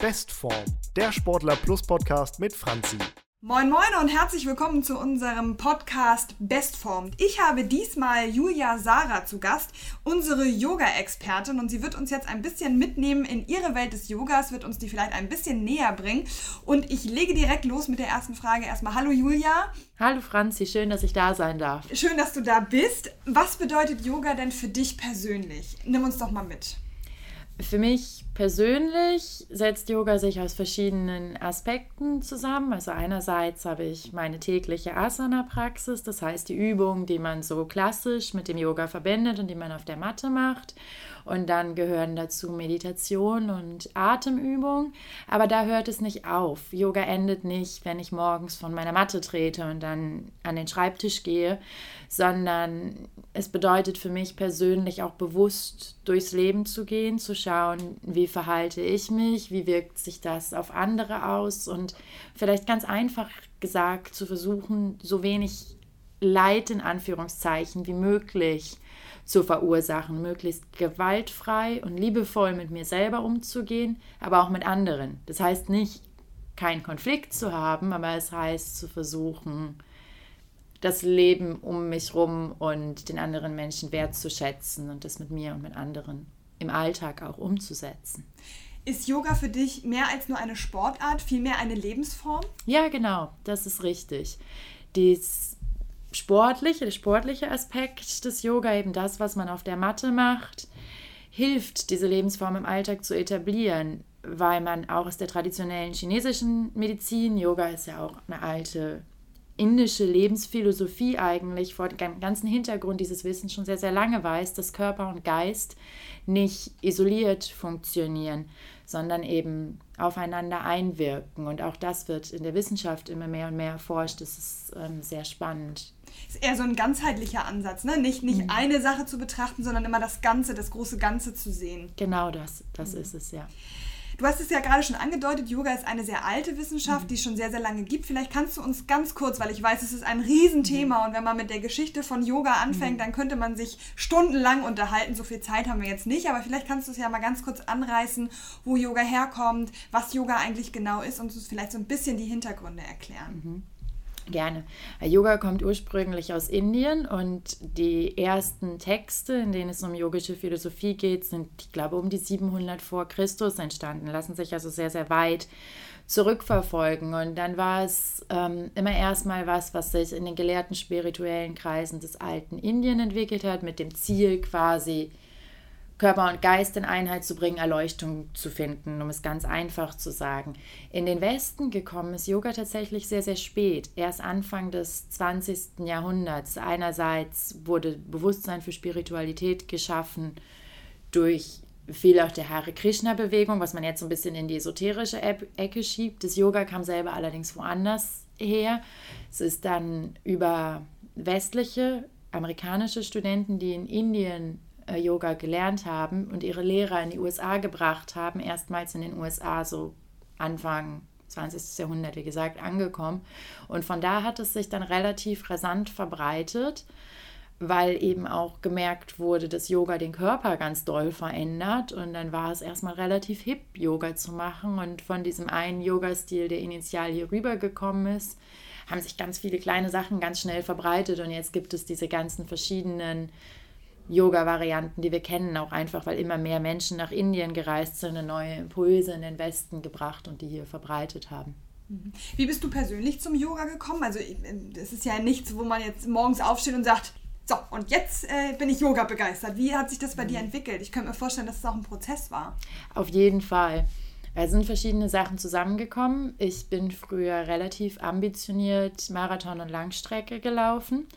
Bestform, der Sportler Plus Podcast mit Franzi. Moin Moin und herzlich willkommen zu unserem Podcast Bestform. Ich habe diesmal Julia Sarah zu Gast, unsere Yoga-Expertin und sie wird uns jetzt ein bisschen mitnehmen in ihre Welt des Yogas, wird uns die vielleicht ein bisschen näher bringen und ich lege direkt los mit der ersten Frage. Erstmal Hallo Julia. Hallo Franzi, schön, dass ich da sein darf. Schön, dass du da bist. Was bedeutet Yoga denn für dich persönlich? Nimm uns doch mal mit. Für mich persönlich setzt Yoga sich aus verschiedenen Aspekten zusammen. Also einerseits habe ich meine tägliche Asana-Praxis, das heißt die Übungen, die man so klassisch mit dem Yoga verbindet und die man auf der Matte macht. Und dann gehören dazu Meditation und Atemübung. Aber da hört es nicht auf. Yoga endet nicht, wenn ich morgens von meiner Matte trete und dann an den Schreibtisch gehe, sondern es bedeutet für mich persönlich auch bewusst durchs Leben zu gehen, zu schauen, wie verhalte ich mich, wie wirkt sich das auf andere aus und vielleicht ganz einfach gesagt zu versuchen, so wenig Leid in Anführungszeichen wie möglich zu verursachen, möglichst gewaltfrei und liebevoll mit mir selber umzugehen, aber auch mit anderen. Das heißt nicht, keinen Konflikt zu haben, aber es heißt zu versuchen, das Leben um mich rum und den anderen Menschen wertzuschätzen und das mit mir und mit anderen im Alltag auch umzusetzen. Ist Yoga für dich mehr als nur eine Sportart, vielmehr eine Lebensform? Ja, genau, das ist richtig. Dies sportliche, der sportliche Aspekt des Yoga, eben das, was man auf der Matte macht, hilft, diese Lebensform im Alltag zu etablieren, weil man auch aus der traditionellen chinesischen Medizin, Yoga ist ja auch eine alte indische Lebensphilosophie eigentlich vor dem ganzen Hintergrund dieses Wissens schon sehr, sehr lange weiß, dass Körper und Geist nicht isoliert funktionieren, sondern eben aufeinander einwirken. Und auch das wird in der Wissenschaft immer mehr und mehr erforscht. Das ist ähm, sehr spannend. Ist eher so ein ganzheitlicher Ansatz, ne? Nicht, nicht mhm. eine Sache zu betrachten, sondern immer das Ganze, das große Ganze zu sehen. Genau das, das mhm. ist es, ja. Du hast es ja gerade schon angedeutet, Yoga ist eine sehr alte Wissenschaft, mhm. die es schon sehr, sehr lange gibt. Vielleicht kannst du uns ganz kurz, weil ich weiß, es ist ein Riesenthema mhm. und wenn man mit der Geschichte von Yoga anfängt, mhm. dann könnte man sich stundenlang unterhalten. So viel Zeit haben wir jetzt nicht, aber vielleicht kannst du es ja mal ganz kurz anreißen, wo Yoga herkommt, was Yoga eigentlich genau ist und uns vielleicht so ein bisschen die Hintergründe erklären. Gerne. Yoga kommt ursprünglich aus Indien und die ersten Texte, in denen es um yogische Philosophie geht, sind, ich glaube, um die 700 vor Christus entstanden, lassen sich also sehr, sehr weit zurückverfolgen. Und dann war es ähm, immer erstmal was, was sich in den gelehrten spirituellen Kreisen des alten Indien entwickelt hat, mit dem Ziel quasi Körper und Geist in Einheit zu bringen, Erleuchtung zu finden, um es ganz einfach zu sagen. In den Westen gekommen ist Yoga tatsächlich sehr, sehr spät, erst Anfang des 20. Jahrhunderts. Einerseits wurde Bewusstsein für Spiritualität geschaffen durch viel auch der Hare Krishna-Bewegung, was man jetzt so ein bisschen in die esoterische Ecke schiebt. Das Yoga kam selber allerdings woanders her. Es ist dann über westliche amerikanische Studenten, die in Indien Yoga gelernt haben und ihre Lehrer in die USA gebracht haben, erstmals in den USA so Anfang 20. Jahrhundert, wie gesagt, angekommen. Und von da hat es sich dann relativ rasant verbreitet, weil eben auch gemerkt wurde, dass Yoga den Körper ganz doll verändert. Und dann war es erstmal relativ hip, Yoga zu machen. Und von diesem einen Yoga-Stil, der initial hier rübergekommen ist, haben sich ganz viele kleine Sachen ganz schnell verbreitet. Und jetzt gibt es diese ganzen verschiedenen Yoga-Varianten, die wir kennen, auch einfach, weil immer mehr Menschen nach Indien gereist sind und neue Impulse in den Westen gebracht und die hier verbreitet haben. Mhm. Wie bist du persönlich zum Yoga gekommen? Also es ist ja nichts, wo man jetzt morgens aufsteht und sagt, so, und jetzt äh, bin ich Yoga begeistert. Wie hat sich das bei dir mhm. entwickelt? Ich könnte mir vorstellen, dass es auch ein Prozess war. Auf jeden Fall. Es sind verschiedene Sachen zusammengekommen. Ich bin früher relativ ambitioniert Marathon und Langstrecke gelaufen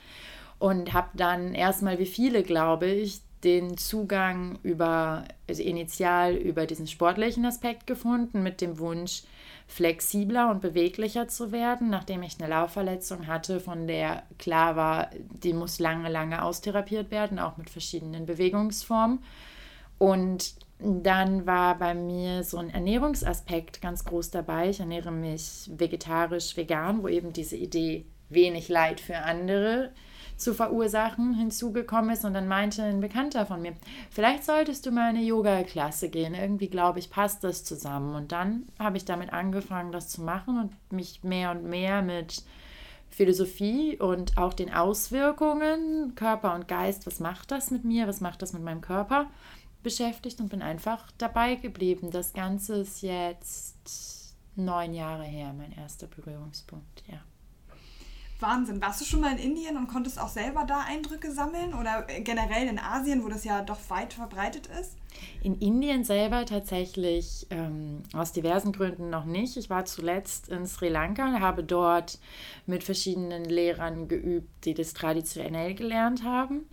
und habe dann erstmal, wie viele, glaube ich, den Zugang über, also initial über diesen sportlichen Aspekt gefunden, mit dem Wunsch, flexibler und beweglicher zu werden, nachdem ich eine Laufverletzung hatte, von der klar war, die muss lange, lange austherapiert werden, auch mit verschiedenen Bewegungsformen. Und dann war bei mir so ein Ernährungsaspekt ganz groß dabei. Ich ernähre mich vegetarisch, vegan, wo eben diese Idee wenig Leid für andere zu verursachen hinzugekommen ist. Und dann meinte ein Bekannter von mir, vielleicht solltest du mal eine Yoga-Klasse gehen. Irgendwie glaube ich, passt das zusammen. Und dann habe ich damit angefangen, das zu machen und mich mehr und mehr mit Philosophie und auch den Auswirkungen, Körper und Geist, was macht das mit mir, was macht das mit meinem Körper, beschäftigt und bin einfach dabei geblieben. Das Ganze ist jetzt neun Jahre her, mein erster Berührungspunkt, ja. Wahnsinn. Warst du schon mal in Indien und konntest auch selber da Eindrücke sammeln oder generell in Asien, wo das ja doch weit verbreitet ist? In Indien selber tatsächlich ähm, aus diversen Gründen noch nicht. Ich war zuletzt in Sri Lanka und habe dort mit verschiedenen Lehrern geübt, die das traditionell gelernt haben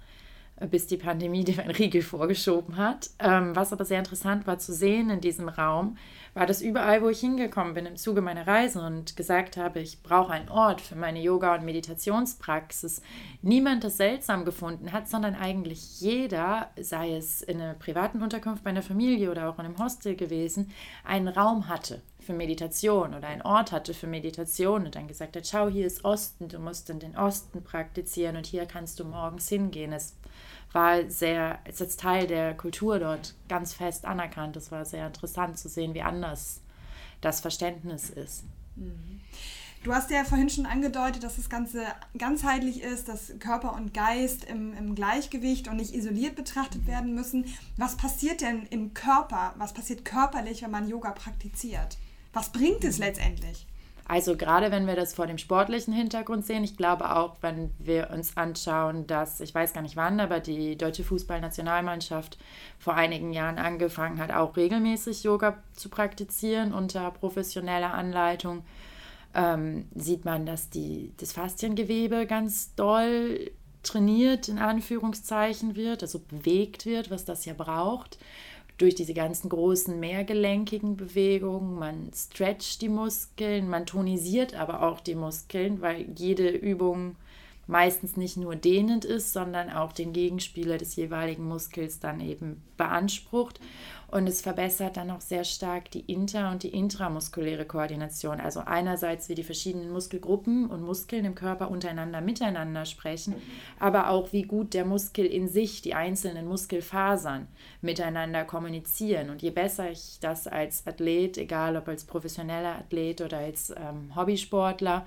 bis die Pandemie dem einen Riegel vorgeschoben hat. Ähm, was aber sehr interessant war zu sehen in diesem Raum, war, dass überall, wo ich hingekommen bin im Zuge meiner Reise und gesagt habe, ich brauche einen Ort für meine Yoga- und Meditationspraxis, niemand das seltsam gefunden hat, sondern eigentlich jeder, sei es in einer privaten Unterkunft bei einer Familie oder auch in einem Hostel gewesen, einen Raum hatte für Meditation oder einen Ort hatte für Meditation und dann gesagt hat, schau, hier ist Osten, du musst in den Osten praktizieren und hier kannst du morgens hingehen. Es war sehr, ist jetzt Teil der Kultur dort ganz fest anerkannt. Es war sehr interessant zu sehen, wie anders das Verständnis ist. Mhm. Du hast ja vorhin schon angedeutet, dass das Ganze ganzheitlich ist, dass Körper und Geist im, im Gleichgewicht und nicht isoliert betrachtet werden müssen. Was passiert denn im Körper? Was passiert körperlich, wenn man Yoga praktiziert? Was bringt es letztendlich? Also gerade wenn wir das vor dem sportlichen Hintergrund sehen, ich glaube auch, wenn wir uns anschauen, dass, ich weiß gar nicht wann, aber die deutsche Fußballnationalmannschaft vor einigen Jahren angefangen hat, auch regelmäßig Yoga zu praktizieren unter professioneller Anleitung, ähm, sieht man, dass die, das Fasziengewebe ganz doll trainiert, in Anführungszeichen wird, also bewegt wird, was das ja braucht durch diese ganzen großen mehrgelenkigen Bewegungen. Man stretcht die Muskeln, man tonisiert aber auch die Muskeln, weil jede Übung meistens nicht nur dehnend ist, sondern auch den Gegenspieler des jeweiligen Muskels dann eben beansprucht. Und es verbessert dann auch sehr stark die inter- und die intramuskuläre Koordination. Also einerseits, wie die verschiedenen Muskelgruppen und Muskeln im Körper untereinander miteinander sprechen, aber auch wie gut der Muskel in sich, die einzelnen Muskelfasern miteinander kommunizieren. Und je besser ich das als Athlet, egal ob als professioneller Athlet oder als ähm, Hobbysportler,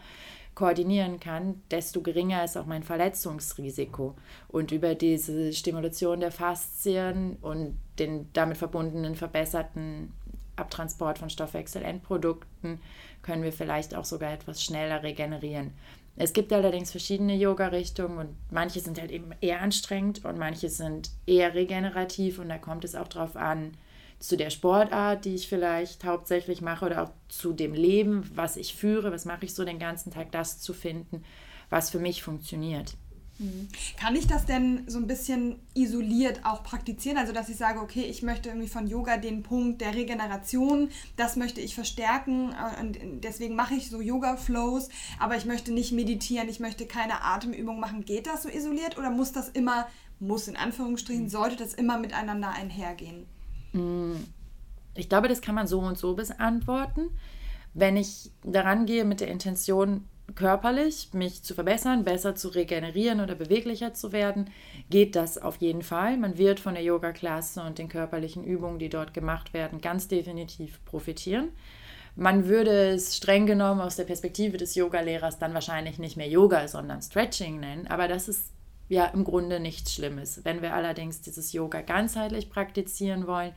koordinieren kann, desto geringer ist auch mein Verletzungsrisiko. Und über diese Stimulation der Faszien und den damit verbundenen verbesserten Abtransport von Stoffwechselendprodukten können wir vielleicht auch sogar etwas schneller regenerieren. Es gibt allerdings verschiedene Yoga-Richtungen und manche sind halt eben eher anstrengend und manche sind eher regenerativ und da kommt es auch darauf an, zu der Sportart, die ich vielleicht hauptsächlich mache oder auch zu dem Leben, was ich führe, was mache ich so den ganzen Tag, das zu finden, was für mich funktioniert. Mhm. Kann ich das denn so ein bisschen isoliert auch praktizieren? Also, dass ich sage, okay, ich möchte irgendwie von Yoga den Punkt der Regeneration, das möchte ich verstärken und deswegen mache ich so Yoga-Flows, aber ich möchte nicht meditieren, ich möchte keine Atemübung machen. Geht das so isoliert oder muss das immer, muss in Anführungsstrichen, sollte das immer miteinander einhergehen? Mm, ich glaube, das kann man so und so beantworten. Wenn ich daran gehe mit der Intention, körperlich mich zu verbessern, besser zu regenerieren oder beweglicher zu werden, geht das auf jeden Fall. Man wird von der Yoga-Klasse und den körperlichen Übungen, die dort gemacht werden, ganz definitiv profitieren. Man würde es streng genommen aus der Perspektive des Yogalehrers dann wahrscheinlich nicht mehr Yoga, sondern Stretching nennen, aber das ist ja im Grunde nichts Schlimmes. Wenn wir allerdings dieses Yoga ganzheitlich praktizieren wollen,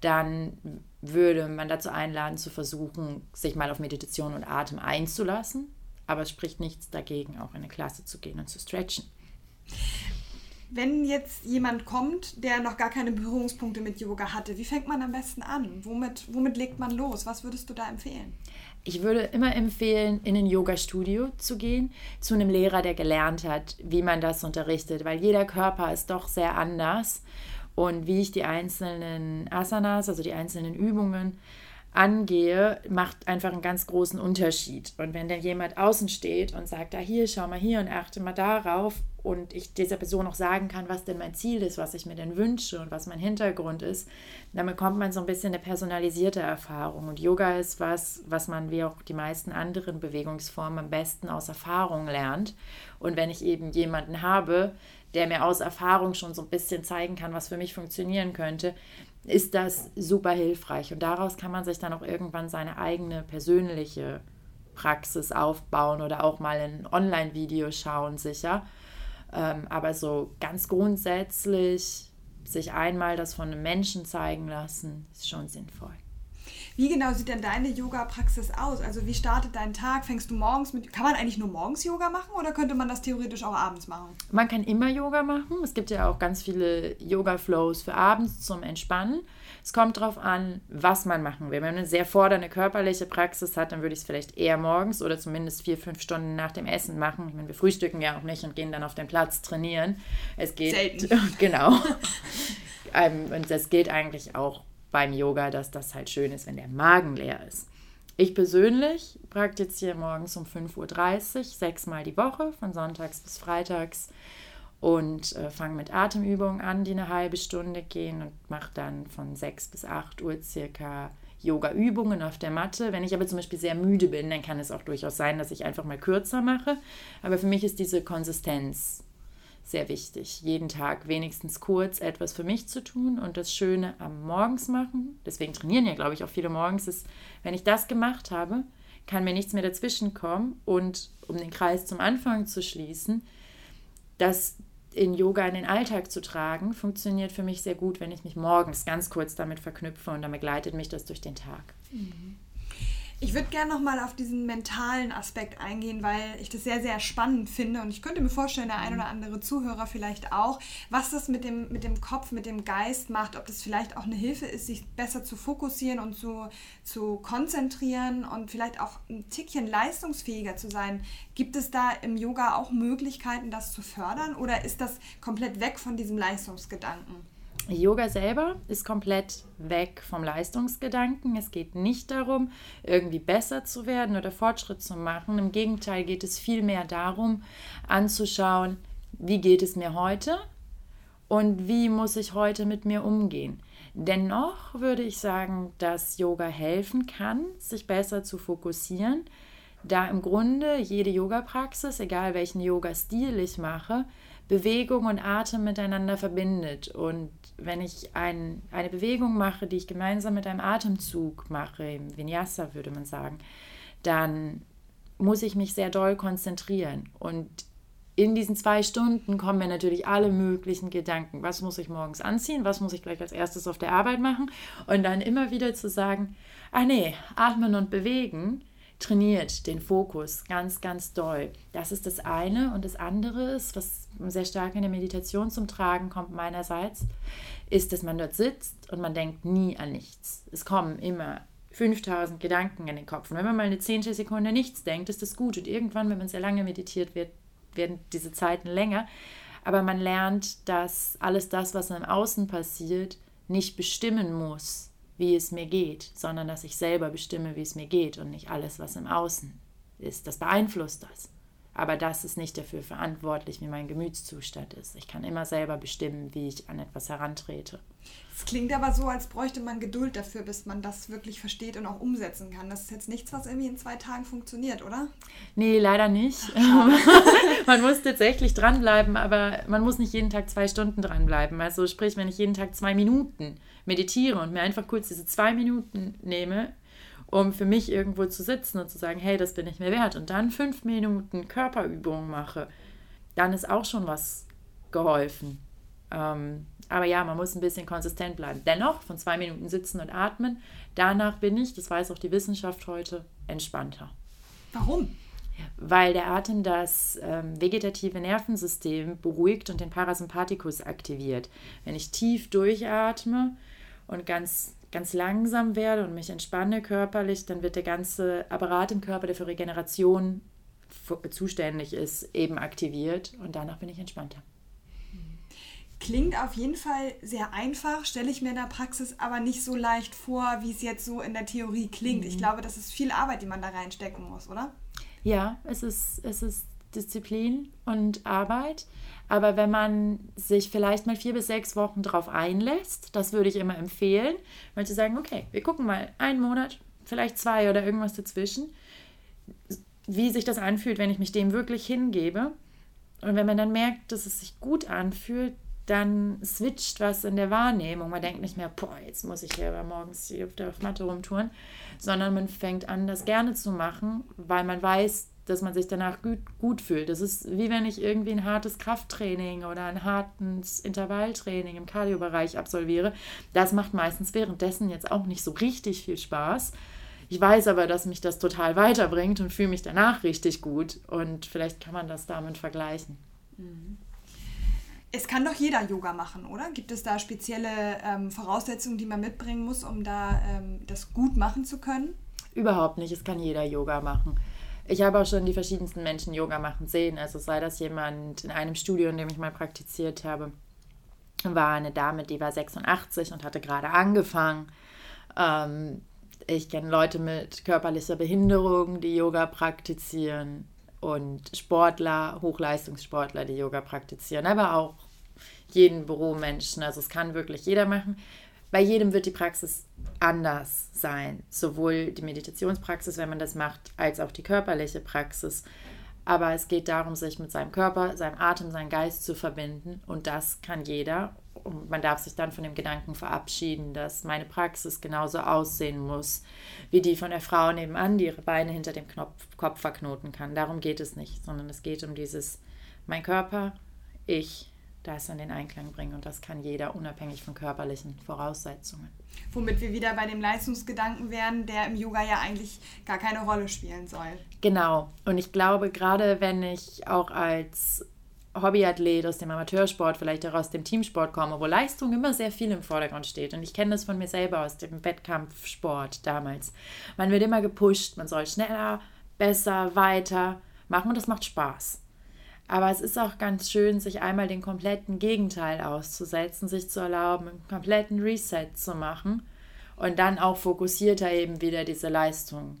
dann würde man dazu einladen, zu versuchen, sich mal auf Meditation und Atem einzulassen. Aber es spricht nichts dagegen, auch in eine Klasse zu gehen und zu stretchen. Wenn jetzt jemand kommt, der noch gar keine Berührungspunkte mit Yoga hatte, wie fängt man am besten an? Womit, womit legt man los? Was würdest du da empfehlen? Ich würde immer empfehlen, in ein Yoga-Studio zu gehen, zu einem Lehrer, der gelernt hat, wie man das unterrichtet, weil jeder Körper ist doch sehr anders. Und wie ich die einzelnen Asanas, also die einzelnen Übungen, angehe, macht einfach einen ganz großen Unterschied. Und wenn dann jemand außen steht und sagt, ah, hier, schau mal hier und achte mal darauf und ich dieser Person auch sagen kann, was denn mein Ziel ist, was ich mir denn wünsche und was mein Hintergrund ist, dann bekommt man so ein bisschen eine personalisierte Erfahrung. Und Yoga ist was, was man wie auch die meisten anderen Bewegungsformen am besten aus Erfahrung lernt. Und wenn ich eben jemanden habe, der mir aus Erfahrung schon so ein bisschen zeigen kann, was für mich funktionieren könnte, ist das super hilfreich. Und daraus kann man sich dann auch irgendwann seine eigene persönliche Praxis aufbauen oder auch mal ein Online-Video schauen, sicher. Ähm, aber so ganz grundsätzlich sich einmal das von einem Menschen zeigen lassen, ist schon sinnvoll. Wie genau sieht denn deine Yoga-Praxis aus? Also wie startet dein Tag? Fängst du morgens mit... Kann man eigentlich nur morgens Yoga machen oder könnte man das theoretisch auch abends machen? Man kann immer Yoga machen. Es gibt ja auch ganz viele Yoga-Flows für abends zum Entspannen. Es kommt darauf an, was man machen will. Wenn man eine sehr fordernde körperliche Praxis hat, dann würde ich es vielleicht eher morgens oder zumindest vier, fünf Stunden nach dem Essen machen. Ich meine, wir frühstücken ja auch nicht und gehen dann auf den Platz trainieren. Es geht... Selten. genau. Ähm, und das gilt eigentlich auch beim Yoga, dass das halt schön ist, wenn der Magen leer ist. Ich persönlich praktiziere morgens um 5.30 Uhr, sechsmal die Woche, von sonntags bis freitags und äh, fange mit Atemübungen an, die eine halbe Stunde gehen und mache dann von 6 bis 8 Uhr circa Yoga-Übungen auf der Matte. Wenn ich aber zum Beispiel sehr müde bin, dann kann es auch durchaus sein, dass ich einfach mal kürzer mache. Aber für mich ist diese Konsistenz sehr wichtig. Jeden Tag wenigstens kurz etwas für mich zu tun und das Schöne am Morgens machen. Deswegen trainieren ja, glaube ich, auch viele morgens. Ist, wenn ich das gemacht habe, kann mir nichts mehr dazwischen kommen. Und um den Kreis zum Anfang zu schließen, das in Yoga in den Alltag zu tragen, funktioniert für mich sehr gut, wenn ich mich morgens ganz kurz damit verknüpfe und dann begleitet mich das durch den Tag. Mhm. Ich würde gerne nochmal auf diesen mentalen Aspekt eingehen, weil ich das sehr, sehr spannend finde und ich könnte mir vorstellen, der ein oder andere Zuhörer vielleicht auch, was das mit dem, mit dem Kopf, mit dem Geist macht, ob das vielleicht auch eine Hilfe ist, sich besser zu fokussieren und zu, zu konzentrieren und vielleicht auch ein Tickchen leistungsfähiger zu sein. Gibt es da im Yoga auch Möglichkeiten, das zu fördern oder ist das komplett weg von diesem Leistungsgedanken? Yoga selber ist komplett weg vom Leistungsgedanken. Es geht nicht darum, irgendwie besser zu werden oder Fortschritt zu machen. Im Gegenteil geht es vielmehr darum, anzuschauen, wie geht es mir heute und wie muss ich heute mit mir umgehen. Dennoch würde ich sagen, dass Yoga helfen kann, sich besser zu fokussieren, da im Grunde jede Yoga-Praxis, egal welchen Yoga-Stil ich mache, Bewegung und Atem miteinander verbindet. Und wenn ich ein, eine Bewegung mache, die ich gemeinsam mit einem Atemzug mache, im Vinyasa würde man sagen, dann muss ich mich sehr doll konzentrieren. Und in diesen zwei Stunden kommen mir natürlich alle möglichen Gedanken. Was muss ich morgens anziehen? Was muss ich gleich als erstes auf der Arbeit machen? Und dann immer wieder zu sagen, ah nee, atmen und bewegen trainiert den Fokus ganz, ganz doll. Das ist das eine. Und das andere ist, was sehr stark in der Meditation zum Tragen kommt meinerseits, ist, dass man dort sitzt und man denkt nie an nichts. Es kommen immer 5000 Gedanken in den Kopf. Und wenn man mal eine zehnte Sekunde nichts denkt, ist das gut. Und irgendwann, wenn man sehr lange meditiert wird, werden diese Zeiten länger. Aber man lernt, dass alles das, was im Außen passiert, nicht bestimmen muss, wie es mir geht, sondern dass ich selber bestimme, wie es mir geht und nicht alles, was im Außen ist. Das beeinflusst das. Aber das ist nicht dafür verantwortlich, wie mein Gemütszustand ist. Ich kann immer selber bestimmen, wie ich an etwas herantrete. Es klingt aber so, als bräuchte man Geduld dafür, bis man das wirklich versteht und auch umsetzen kann. Das ist jetzt nichts, was irgendwie in zwei Tagen funktioniert, oder? Nee, leider nicht. man muss tatsächlich dranbleiben, aber man muss nicht jeden Tag zwei Stunden dranbleiben. Also sprich, wenn ich jeden Tag zwei Minuten meditiere und mir einfach kurz diese zwei Minuten nehme, um für mich irgendwo zu sitzen und zu sagen, hey, das bin ich mir wert und dann fünf Minuten Körperübungen mache, dann ist auch schon was geholfen. Ähm, aber ja, man muss ein bisschen konsistent bleiben. Dennoch, von zwei Minuten sitzen und atmen, danach bin ich, das weiß auch die Wissenschaft heute, entspannter. Warum? Weil der Atem das ähm, vegetative Nervensystem beruhigt und den Parasympathikus aktiviert. Wenn ich tief durchatme und ganz ganz langsam werde und mich entspanne körperlich, dann wird der ganze Apparat im Körper, der für Regeneration zuständig ist, eben aktiviert und danach bin ich entspannter. Klingt auf jeden Fall sehr einfach, stelle ich mir in der Praxis aber nicht so leicht vor, wie es jetzt so in der Theorie klingt. Mhm. Ich glaube, das ist viel Arbeit, die man da reinstecken muss, oder? Ja, es ist, es ist Disziplin und Arbeit. Aber wenn man sich vielleicht mal vier bis sechs Wochen drauf einlässt, das würde ich immer empfehlen, manche sagen, okay, wir gucken mal einen Monat, vielleicht zwei oder irgendwas dazwischen, wie sich das anfühlt, wenn ich mich dem wirklich hingebe. Und wenn man dann merkt, dass es sich gut anfühlt, dann switcht was in der Wahrnehmung. Man denkt nicht mehr, boah, jetzt muss ich hier morgens hier auf der Matte rumtouren, sondern man fängt an, das gerne zu machen, weil man weiß, dass man sich danach gut, gut fühlt. Das ist wie wenn ich irgendwie ein hartes Krafttraining oder ein hartes Intervalltraining im Kardiobereich absolviere. Das macht meistens währenddessen jetzt auch nicht so richtig viel Spaß. Ich weiß aber, dass mich das total weiterbringt und fühle mich danach richtig gut. Und vielleicht kann man das damit vergleichen. Es kann doch jeder Yoga machen, oder? Gibt es da spezielle ähm, Voraussetzungen, die man mitbringen muss, um da ähm, das gut machen zu können? Überhaupt nicht. Es kann jeder Yoga machen. Ich habe auch schon die verschiedensten Menschen Yoga machen sehen. Also sei das jemand in einem Studio, in dem ich mal praktiziert habe, war eine Dame, die war 86 und hatte gerade angefangen. Ähm, ich kenne Leute mit körperlicher Behinderung, die Yoga praktizieren und Sportler, Hochleistungssportler, die Yoga praktizieren, aber auch jeden Büromenschen. Also es kann wirklich jeder machen. Bei jedem wird die Praxis anders sein. Sowohl die Meditationspraxis, wenn man das macht, als auch die körperliche Praxis. Aber es geht darum, sich mit seinem Körper, seinem Atem, seinem Geist zu verbinden. Und das kann jeder. Und man darf sich dann von dem Gedanken verabschieden, dass meine Praxis genauso aussehen muss wie die von der Frau nebenan, die ihre Beine hinter dem Knopf, Kopf verknoten kann. Darum geht es nicht, sondern es geht um dieses, mein Körper, ich, das in den Einklang bringen. Und das kann jeder unabhängig von körperlichen Voraussetzungen. Womit wir wieder bei dem Leistungsgedanken wären, der im Yoga ja eigentlich gar keine Rolle spielen soll. Genau. Und ich glaube, gerade wenn ich auch als Hobbyathlet aus dem Amateursport, vielleicht auch aus dem Teamsport komme, wo Leistung immer sehr viel im Vordergrund steht. Und ich kenne das von mir selber aus dem Wettkampfsport damals. Man wird immer gepusht, man soll schneller, besser, weiter machen und das macht Spaß. Aber es ist auch ganz schön, sich einmal den kompletten Gegenteil auszusetzen, sich zu erlauben, einen kompletten Reset zu machen und dann auch fokussierter eben wieder diese Leistung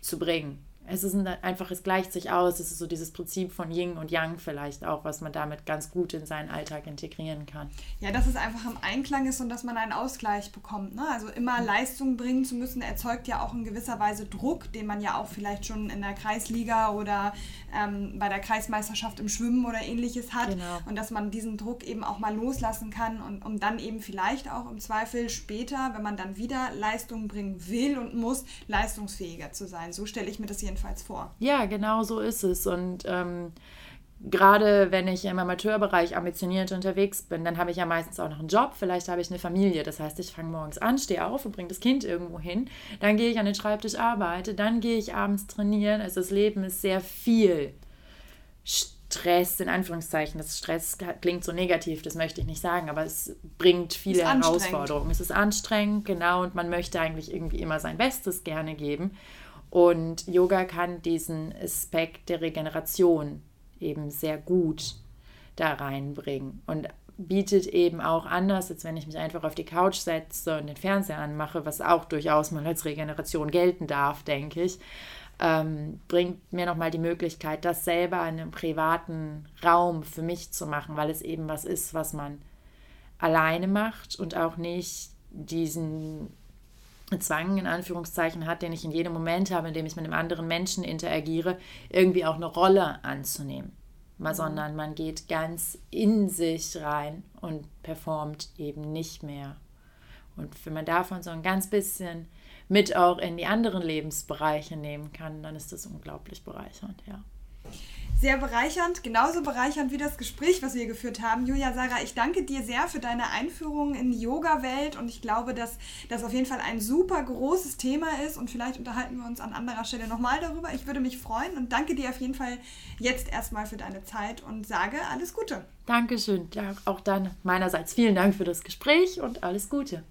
zu bringen es ist ein, einfach, es gleicht sich aus. Es ist so dieses Prinzip von Yin und Yang vielleicht auch, was man damit ganz gut in seinen Alltag integrieren kann. Ja, dass es einfach im Einklang ist und dass man einen Ausgleich bekommt. Ne? Also immer Leistung bringen zu müssen, erzeugt ja auch in gewisser Weise Druck, den man ja auch vielleicht schon in der Kreisliga oder ähm, bei der Kreismeisterschaft im Schwimmen oder ähnliches hat. Genau. Und dass man diesen Druck eben auch mal loslassen kann und um dann eben vielleicht auch im Zweifel später, wenn man dann wieder Leistung bringen will und muss, leistungsfähiger zu sein. So stelle ich mir das hier jedenfalls vor. Ja, genau so ist es. Und ähm, gerade wenn ich im Amateurbereich ambitioniert unterwegs bin, dann habe ich ja meistens auch noch einen Job, vielleicht habe ich eine Familie. Das heißt, ich fange morgens an, stehe auf und bringe das Kind irgendwo hin. Dann gehe ich an den Schreibtisch, arbeite, dann gehe ich abends trainieren. Also das Leben ist sehr viel Stress, in Anführungszeichen. Das Stress klingt so negativ, das möchte ich nicht sagen, aber es bringt viele Herausforderungen. Es ist anstrengend, genau, und man möchte eigentlich irgendwie immer sein Bestes gerne geben. Und Yoga kann diesen Aspekt der Regeneration eben sehr gut da reinbringen und bietet eben auch anders, als wenn ich mich einfach auf die Couch setze und den Fernseher anmache, was auch durchaus mal als Regeneration gelten darf, denke ich, ähm, bringt mir nochmal die Möglichkeit, das selber in einem privaten Raum für mich zu machen, weil es eben was ist, was man alleine macht und auch nicht diesen Zwang in Anführungszeichen hat, den ich in jedem Moment habe, in dem ich mit einem anderen Menschen interagiere, irgendwie auch eine Rolle anzunehmen. Mal, mhm. sondern man geht ganz in sich rein und performt eben nicht mehr. Und wenn man davon so ein ganz bisschen mit auch in die anderen Lebensbereiche nehmen kann, dann ist das unglaublich bereichernd, ja sehr bereichernd, genauso bereichernd wie das Gespräch, was wir geführt haben. Julia, Sarah, ich danke dir sehr für deine Einführung in die Yoga-Welt und ich glaube, dass das auf jeden Fall ein super großes Thema ist und vielleicht unterhalten wir uns an anderer Stelle nochmal darüber. Ich würde mich freuen und danke dir auf jeden Fall jetzt erstmal für deine Zeit und sage alles Gute. Dankeschön. Ja, auch dann meinerseits vielen Dank für das Gespräch und alles Gute.